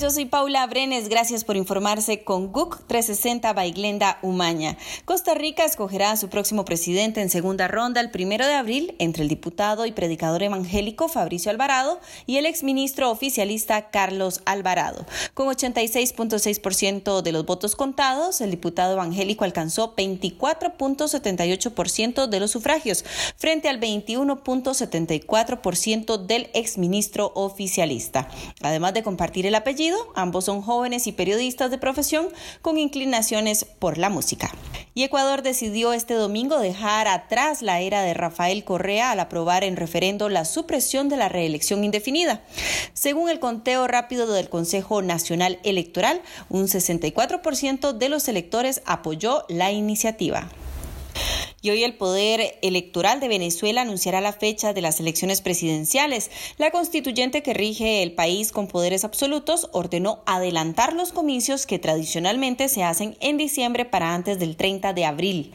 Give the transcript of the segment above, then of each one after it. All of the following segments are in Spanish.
Yo soy Paula Brenes. Gracias por informarse con GUC 360 Baiglenda Umaña. Costa Rica escogerá a su próximo presidente en segunda ronda el primero de abril entre el diputado y predicador evangélico Fabricio Alvarado y el exministro oficialista Carlos Alvarado. Con 86.6% de los votos contados, el diputado evangélico alcanzó 24.78% de los sufragios, frente al 21.74% del exministro oficialista. Además de compartir el apellido, ambos son jóvenes y periodistas de profesión con inclinaciones por la música. Y Ecuador decidió este domingo dejar atrás la era de Rafael Correa al aprobar en referendo la supresión de la reelección indefinida. Según el conteo rápido del Consejo Nacional Electoral, un 64% de los electores apoyó la iniciativa y hoy el Poder Electoral de Venezuela anunciará la fecha de las elecciones presidenciales. La constituyente que rige el país con poderes absolutos ordenó adelantar los comicios que tradicionalmente se hacen en diciembre para antes del 30 de abril.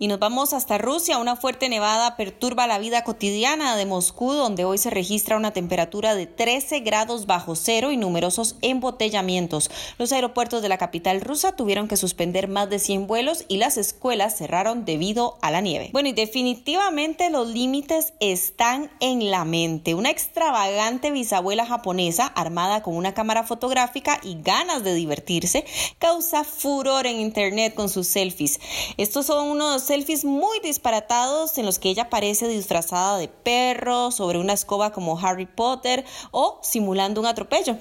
Y nos vamos hasta Rusia. Una fuerte nevada perturba la vida cotidiana de Moscú, donde hoy se registra una temperatura de 13 grados bajo cero y numerosos embotellamientos. Los aeropuertos de la capital rusa tuvieron que suspender más de 100 vuelos y las escuelas cerraron debido a la nieve. Bueno, y definitivamente los límites están en la mente. Una extravagante bisabuela japonesa armada con una cámara fotográfica y ganas de divertirse causa furor en internet con sus selfies. Estos son unos selfies muy disparatados en los que ella parece disfrazada de perro, sobre una escoba como Harry Potter o simulando un atropello.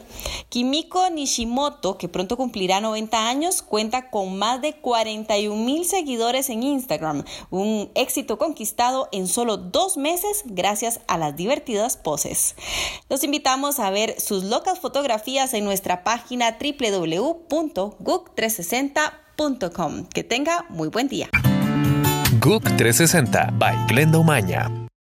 Kimiko Nishimoto, que pronto cumplirá 90 años, cuenta con más de 41 mil seguidores en Instagram, un éxito conquistado en solo dos meses gracias a las divertidas poses. Los invitamos a ver sus locas fotografías en nuestra página www.gook360.com. Que tenga muy buen día. GUC 360 by Glenda Umaña.